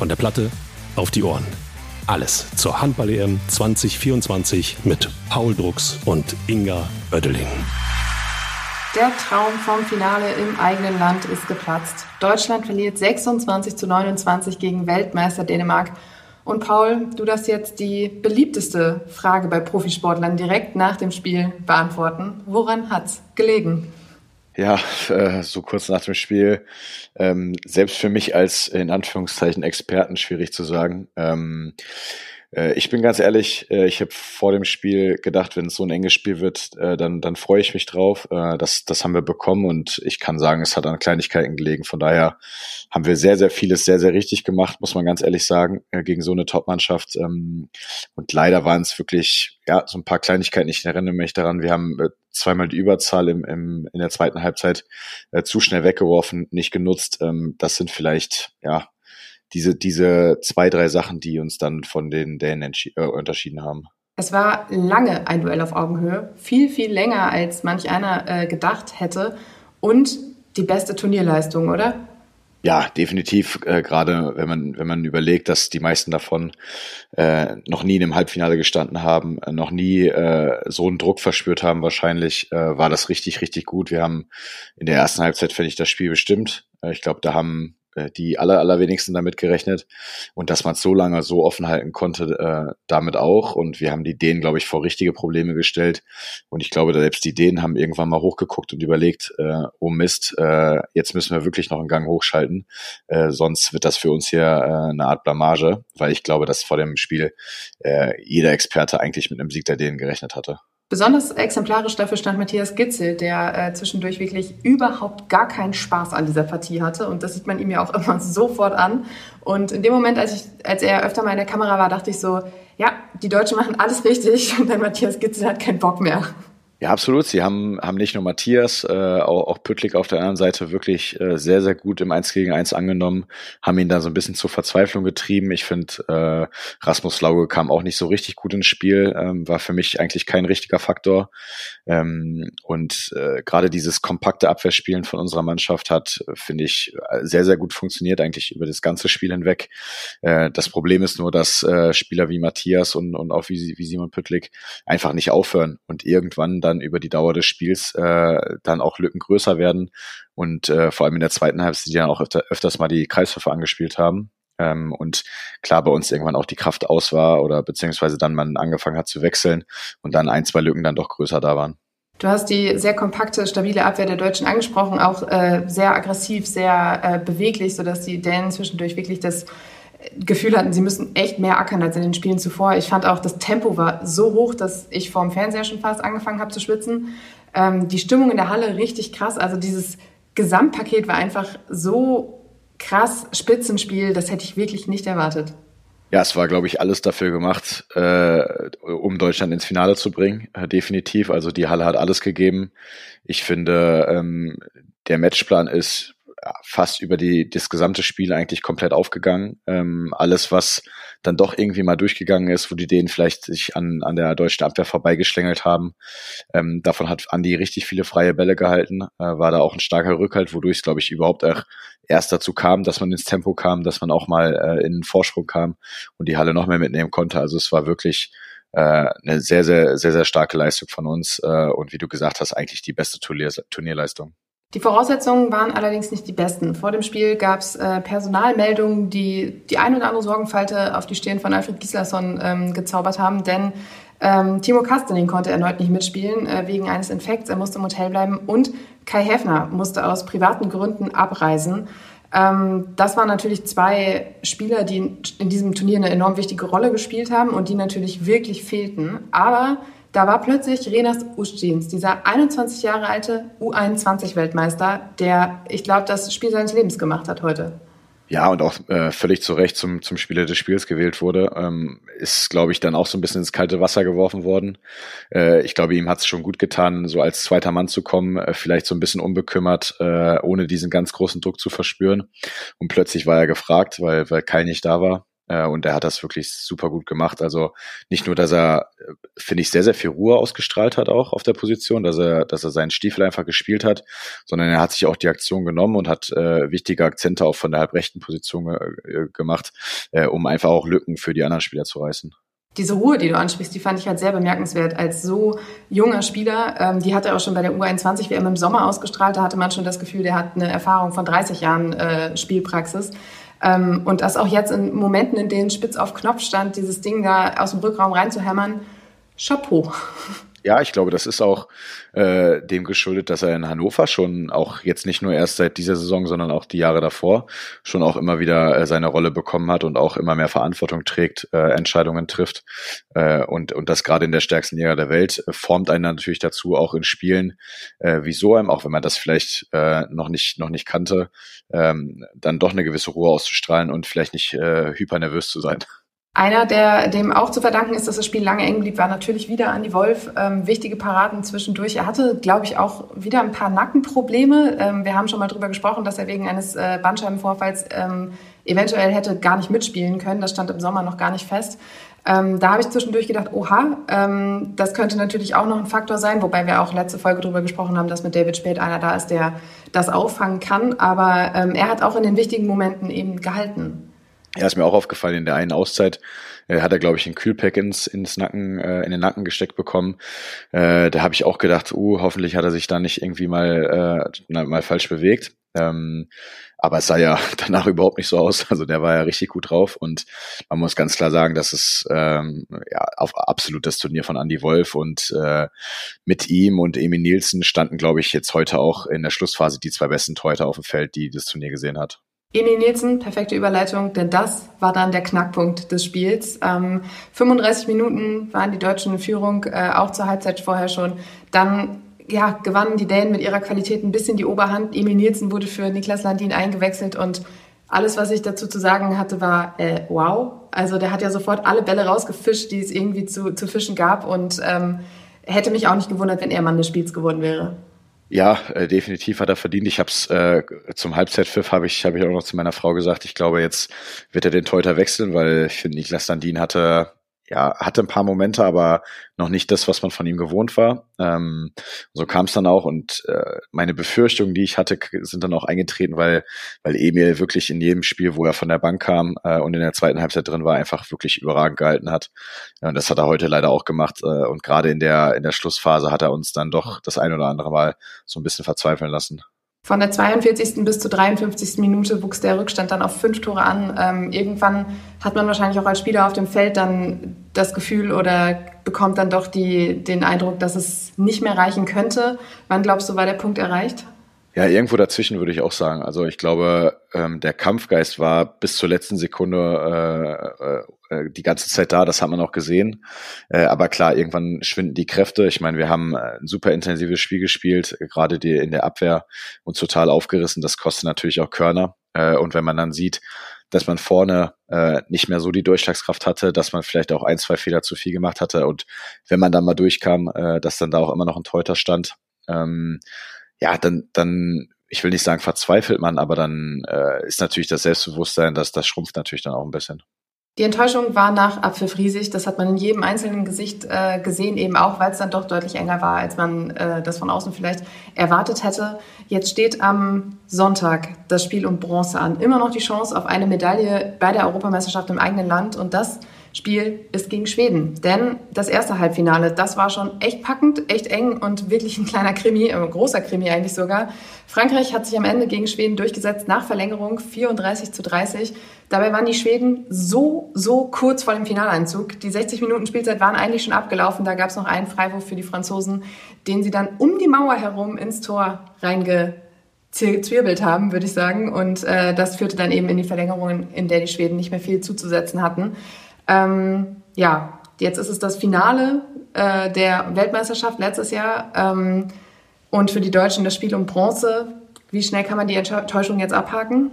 Von der Platte auf die Ohren. Alles zur Handball-EM 2024 mit Paul Drucks und Inga Oeddeling. Der Traum vom Finale im eigenen Land ist geplatzt. Deutschland verliert 26 zu 29 gegen Weltmeister Dänemark. Und Paul, du darfst jetzt die beliebteste Frage bei Profisportlern direkt nach dem Spiel beantworten. Woran hat's gelegen? Ja, äh, so kurz nach dem Spiel, ähm, selbst für mich als in Anführungszeichen Experten schwierig zu sagen. Ähm, äh, ich bin ganz ehrlich, äh, ich habe vor dem Spiel gedacht, wenn es so ein enges Spiel wird, äh, dann, dann freue ich mich drauf. das, das haben wir bekommen und ich kann sagen, es hat an Kleinigkeiten gelegen. Von daher haben wir sehr, sehr vieles sehr, sehr richtig gemacht, muss man ganz ehrlich sagen, gegen so eine Top-Mannschaft. Ähm, und leider waren es wirklich, ja, so ein paar Kleinigkeiten. Ich erinnere mich daran, wir haben zweimal die Überzahl im, im, in der zweiten Halbzeit zu schnell weggeworfen, nicht genutzt. Ähm, das sind vielleicht, ja, diese, diese zwei, drei Sachen, die uns dann von den Dänen äh, unterschieden haben. Es war lange ein Duell auf Augenhöhe, viel, viel länger, als manch einer äh, gedacht hätte und die beste Turnierleistung, oder? Ja, definitiv. Äh, Gerade wenn man wenn man überlegt, dass die meisten davon äh, noch nie in einem Halbfinale gestanden haben, äh, noch nie äh, so einen Druck verspürt haben, wahrscheinlich äh, war das richtig richtig gut. Wir haben in der ersten Halbzeit finde ich das Spiel bestimmt. Äh, ich glaube, da haben die aller, allerwenigsten damit gerechnet. Und dass man es so lange so offen halten konnte, äh, damit auch. Und wir haben die Dänen, glaube ich, vor richtige Probleme gestellt. Und ich glaube, selbst die Dänen haben irgendwann mal hochgeguckt und überlegt, äh, oh Mist, äh, jetzt müssen wir wirklich noch einen Gang hochschalten. Äh, sonst wird das für uns hier äh, eine Art Blamage, weil ich glaube, dass vor dem Spiel äh, jeder Experte eigentlich mit einem Sieg der Dänen gerechnet hatte. Besonders exemplarisch dafür stand Matthias Gitzel, der äh, zwischendurch wirklich überhaupt gar keinen Spaß an dieser Partie hatte. Und das sieht man ihm ja auch immer sofort an. Und in dem Moment, als, ich, als er öfter mal in der Kamera war, dachte ich so, ja, die Deutschen machen alles richtig und dann Matthias Gitzel hat keinen Bock mehr. Ja, absolut. Sie haben, haben nicht nur Matthias, äh, auch, auch Püttlik auf der anderen Seite wirklich äh, sehr, sehr gut im 1 gegen 1 angenommen, haben ihn da so ein bisschen zur Verzweiflung getrieben. Ich finde, äh, Rasmus Lauge kam auch nicht so richtig gut ins Spiel, ähm, war für mich eigentlich kein richtiger Faktor. Ähm, und äh, gerade dieses kompakte Abwehrspielen von unserer Mannschaft hat, finde ich, sehr, sehr gut funktioniert, eigentlich über das ganze Spiel hinweg. Äh, das Problem ist nur, dass äh, Spieler wie Matthias und, und auch wie, wie Simon Püttlik einfach nicht aufhören und irgendwann dann dann über die Dauer des Spiels äh, dann auch Lücken größer werden und äh, vor allem in der zweiten Halbzeit die dann auch öfter, öfters mal die Kreisläufe angespielt haben. Ähm, und klar bei uns irgendwann auch die Kraft aus war oder beziehungsweise dann man angefangen hat zu wechseln und dann ein, zwei Lücken dann doch größer da waren. Du hast die sehr kompakte, stabile Abwehr der Deutschen angesprochen, auch äh, sehr aggressiv, sehr äh, beweglich, sodass die Dänen zwischendurch wirklich das Gefühl hatten, sie müssen echt mehr ackern als in den Spielen zuvor. Ich fand auch, das Tempo war so hoch, dass ich vorm Fernseher schon fast angefangen habe zu schwitzen. Ähm, die Stimmung in der Halle richtig krass. Also dieses Gesamtpaket war einfach so krass Spitzenspiel, das hätte ich wirklich nicht erwartet. Ja, es war, glaube ich, alles dafür gemacht, äh, um Deutschland ins Finale zu bringen, äh, definitiv. Also die Halle hat alles gegeben. Ich finde, ähm, der Matchplan ist fast über die, das gesamte Spiel eigentlich komplett aufgegangen. Ähm, alles, was dann doch irgendwie mal durchgegangen ist, wo die Dänen vielleicht sich an, an der deutschen Abwehr vorbeigeschlängelt haben. Ähm, davon hat Andi richtig viele freie Bälle gehalten, äh, war da auch ein starker Rückhalt, wodurch es, glaube ich, überhaupt erst dazu kam, dass man ins Tempo kam, dass man auch mal äh, in den Vorsprung kam und die Halle noch mehr mitnehmen konnte. Also es war wirklich äh, eine sehr, sehr, sehr, sehr starke Leistung von uns äh, und wie du gesagt hast, eigentlich die beste Turnier Turnierleistung. Die Voraussetzungen waren allerdings nicht die besten. Vor dem Spiel gab es äh, Personalmeldungen, die die ein oder andere Sorgenfalte auf die Stirn von Alfred Gislason ähm, gezaubert haben, denn ähm, Timo Kastening konnte erneut nicht mitspielen äh, wegen eines Infekts. Er musste im Hotel bleiben und Kai Häfner musste aus privaten Gründen abreisen. Ähm, das waren natürlich zwei Spieler, die in, in diesem Turnier eine enorm wichtige Rolle gespielt haben und die natürlich wirklich fehlten. Aber da war plötzlich Renas Ustjins, dieser 21 Jahre alte U21-Weltmeister, der, ich glaube, das Spiel seines Lebens gemacht hat heute. Ja, und auch äh, völlig zu Recht zum, zum Spieler des Spiels gewählt wurde, ähm, ist, glaube ich, dann auch so ein bisschen ins kalte Wasser geworfen worden. Äh, ich glaube, ihm hat es schon gut getan, so als zweiter Mann zu kommen, äh, vielleicht so ein bisschen unbekümmert, äh, ohne diesen ganz großen Druck zu verspüren. Und plötzlich war er gefragt, weil, weil Kai nicht da war. Äh, und er hat das wirklich super gut gemacht. Also nicht nur, dass er, äh, finde ich, sehr, sehr viel Ruhe ausgestrahlt hat auch auf der Position, dass er, dass er seinen Stiefel einfach gespielt hat, sondern er hat sich auch die Aktion genommen und hat äh, wichtige Akzente auch von der halbrechten Position äh, gemacht, äh, um einfach auch Lücken für die anderen Spieler zu reißen diese Ruhe, die du ansprichst, die fand ich halt sehr bemerkenswert. Als so junger Spieler, ähm, die hat er auch schon bei der U21 WM im Sommer ausgestrahlt, da hatte man schon das Gefühl, der hat eine Erfahrung von 30 Jahren äh, Spielpraxis. Ähm, und das auch jetzt in Momenten, in denen spitz auf Knopf stand, dieses Ding da aus dem Rückraum reinzuhämmern, Chapeau. Ja, ich glaube, das ist auch äh, dem geschuldet, dass er in Hannover schon auch jetzt nicht nur erst seit dieser Saison, sondern auch die Jahre davor schon auch immer wieder äh, seine Rolle bekommen hat und auch immer mehr Verantwortung trägt, äh, Entscheidungen trifft äh, und und das gerade in der stärksten Liga der Welt äh, formt einen natürlich dazu, auch in Spielen äh, wie so einem, auch wenn man das vielleicht äh, noch nicht noch nicht kannte, ähm, dann doch eine gewisse Ruhe auszustrahlen und vielleicht nicht äh, hypernervös zu sein. Einer, der dem auch zu verdanken ist, dass das Spiel lange eng blieb, war natürlich wieder Andy Wolf. Ähm, wichtige Paraden zwischendurch. Er hatte, glaube ich, auch wieder ein paar Nackenprobleme. Ähm, wir haben schon mal drüber gesprochen, dass er wegen eines äh, Bandscheibenvorfalls ähm, eventuell hätte gar nicht mitspielen können. Das stand im Sommer noch gar nicht fest. Ähm, da habe ich zwischendurch gedacht, oha, ähm, das könnte natürlich auch noch ein Faktor sein, wobei wir auch letzte Folge darüber gesprochen haben, dass mit David Spät einer da ist, der das auffangen kann. Aber ähm, er hat auch in den wichtigen Momenten eben gehalten. Ja, ist mir auch aufgefallen, in der einen Auszeit äh, hat er, glaube ich, ein Kühlpack ins, ins Nacken, äh, in den Nacken gesteckt bekommen. Äh, da habe ich auch gedacht, uh, hoffentlich hat er sich da nicht irgendwie mal, äh, mal falsch bewegt. Ähm, aber es sah ja danach überhaupt nicht so aus. Also der war ja richtig gut drauf und man muss ganz klar sagen, dass es ähm, ja auf absolut das Turnier von Andy Wolf und äh, mit ihm und Emil Nielsen standen, glaube ich, jetzt heute auch in der Schlussphase die zwei besten Torhüter auf dem Feld, die das Turnier gesehen hat. Emil Nielsen, perfekte Überleitung, denn das war dann der Knackpunkt des Spiels. Ähm, 35 Minuten waren die Deutschen in Führung, äh, auch zur Halbzeit vorher schon. Dann ja, gewannen die Dänen mit ihrer Qualität ein bisschen die Oberhand. Emil Nielsen wurde für Niklas Landin eingewechselt und alles, was ich dazu zu sagen hatte, war äh, wow. Also der hat ja sofort alle Bälle rausgefischt, die es irgendwie zu, zu fischen gab und ähm, hätte mich auch nicht gewundert, wenn er Mann des Spiels geworden wäre. Ja, äh, definitiv hat er verdient. Ich habe es äh, zum Halbzeitpfiff habe ich habe ich auch noch zu meiner Frau gesagt. Ich glaube, jetzt wird er den Teuter wechseln, weil ich finde, Niklas Landin hatte ja, hatte ein paar Momente, aber noch nicht das, was man von ihm gewohnt war. Ähm, so kam es dann auch und äh, meine Befürchtungen, die ich hatte, sind dann auch eingetreten, weil, weil Emil wirklich in jedem Spiel, wo er von der Bank kam äh, und in der zweiten Halbzeit drin war, einfach wirklich überragend gehalten hat. Ja, und das hat er heute leider auch gemacht. Äh, und gerade in der, in der Schlussphase hat er uns dann doch das ein oder andere Mal so ein bisschen verzweifeln lassen. Von der 42. bis zur 53. Minute wuchs der Rückstand dann auf fünf Tore an. Ähm, irgendwann hat man wahrscheinlich auch als Spieler auf dem Feld dann das Gefühl oder bekommt dann doch die, den Eindruck, dass es nicht mehr reichen könnte. Wann glaubst du, war der Punkt erreicht? Ja, irgendwo dazwischen würde ich auch sagen. Also ich glaube, ähm, der Kampfgeist war bis zur letzten Sekunde äh, äh, äh, die ganze Zeit da, das hat man auch gesehen. Äh, aber klar, irgendwann schwinden die Kräfte. Ich meine, wir haben äh, ein super intensives Spiel gespielt, gerade die in der Abwehr und total aufgerissen. Das kostet natürlich auch Körner. Äh, und wenn man dann sieht, dass man vorne äh, nicht mehr so die Durchschlagskraft hatte, dass man vielleicht auch ein, zwei Fehler zu viel gemacht hatte und wenn man dann mal durchkam, äh, dass dann da auch immer noch ein Teuter stand, ähm, ja, dann, dann, ich will nicht sagen verzweifelt man, aber dann äh, ist natürlich das Selbstbewusstsein, dass das schrumpft natürlich dann auch ein bisschen. Die Enttäuschung war nach Abpfiff riesig. Das hat man in jedem einzelnen Gesicht äh, gesehen, eben auch, weil es dann doch deutlich enger war, als man äh, das von außen vielleicht erwartet hätte. Jetzt steht am Sonntag das Spiel um Bronze an. Immer noch die Chance auf eine Medaille bei der Europameisterschaft im eigenen Land und das Spiel ist gegen Schweden. Denn das erste Halbfinale, das war schon echt packend, echt eng und wirklich ein kleiner Krimi, ein großer Krimi eigentlich sogar. Frankreich hat sich am Ende gegen Schweden durchgesetzt nach Verlängerung 34 zu 30. Dabei waren die Schweden so, so kurz vor dem Finaleinzug. Die 60 Minuten Spielzeit waren eigentlich schon abgelaufen. Da gab es noch einen Freiwurf für die Franzosen, den sie dann um die Mauer herum ins Tor reingezwirbelt haben, würde ich sagen. Und äh, das führte dann eben in die Verlängerung, in der die Schweden nicht mehr viel zuzusetzen hatten. Ähm, ja, jetzt ist es das Finale äh, der Weltmeisterschaft letztes Jahr ähm, und für die Deutschen das Spiel um Bronze. Wie schnell kann man die Enttäuschung jetzt abhaken?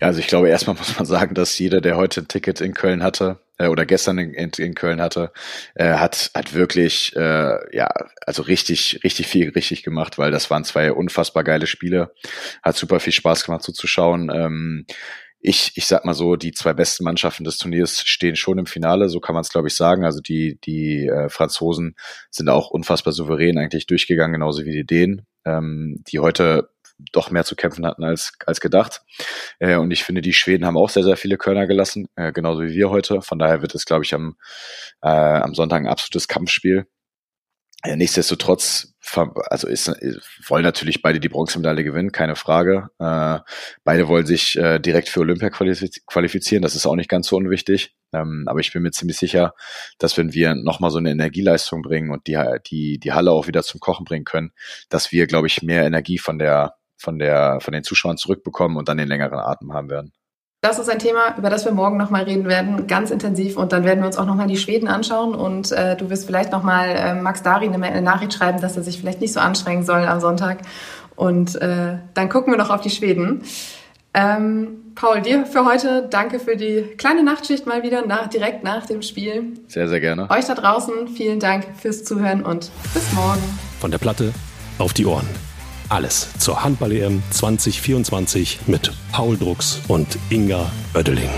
Ja, also ich glaube, erstmal muss man sagen, dass jeder, der heute ein Ticket in Köln hatte äh, oder gestern in, in, Köln hatte, äh, hat hat wirklich äh, ja also richtig richtig viel richtig gemacht, weil das waren zwei unfassbar geile Spiele, hat super viel Spaß gemacht zuzuschauen. Ähm, ich, ich sag mal so, die zwei besten Mannschaften des Turniers stehen schon im Finale, so kann man es, glaube ich, sagen. Also die, die äh, Franzosen sind auch unfassbar souverän eigentlich durchgegangen, genauso wie die Dänen, ähm, die heute doch mehr zu kämpfen hatten als, als gedacht. Äh, und ich finde, die Schweden haben auch sehr, sehr viele Körner gelassen, äh, genauso wie wir heute. Von daher wird es, glaube ich, am, äh, am Sonntag ein absolutes Kampfspiel. Nichtsdestotrotz, also ist, wollen natürlich beide die Bronzemedaille gewinnen, keine Frage. Äh, beide wollen sich äh, direkt für Olympia qualifizieren, das ist auch nicht ganz so unwichtig. Ähm, aber ich bin mir ziemlich sicher, dass wenn wir nochmal so eine Energieleistung bringen und die, die, die Halle auch wieder zum Kochen bringen können, dass wir, glaube ich, mehr Energie von der, von der, von den Zuschauern zurückbekommen und dann den längeren Atem haben werden. Das ist ein Thema, über das wir morgen nochmal reden werden, ganz intensiv. Und dann werden wir uns auch nochmal die Schweden anschauen. Und äh, du wirst vielleicht nochmal äh, Max Dari eine, eine Nachricht schreiben, dass er sich vielleicht nicht so anstrengen soll am Sonntag. Und äh, dann gucken wir noch auf die Schweden. Ähm, Paul, dir für heute danke für die kleine Nachtschicht mal wieder nach, direkt nach dem Spiel. Sehr, sehr gerne. Euch da draußen vielen Dank fürs Zuhören und bis morgen. Von der Platte auf die Ohren. Alles zur Handball-EM 2024 mit Paul Drucks und Inga Oeddeling.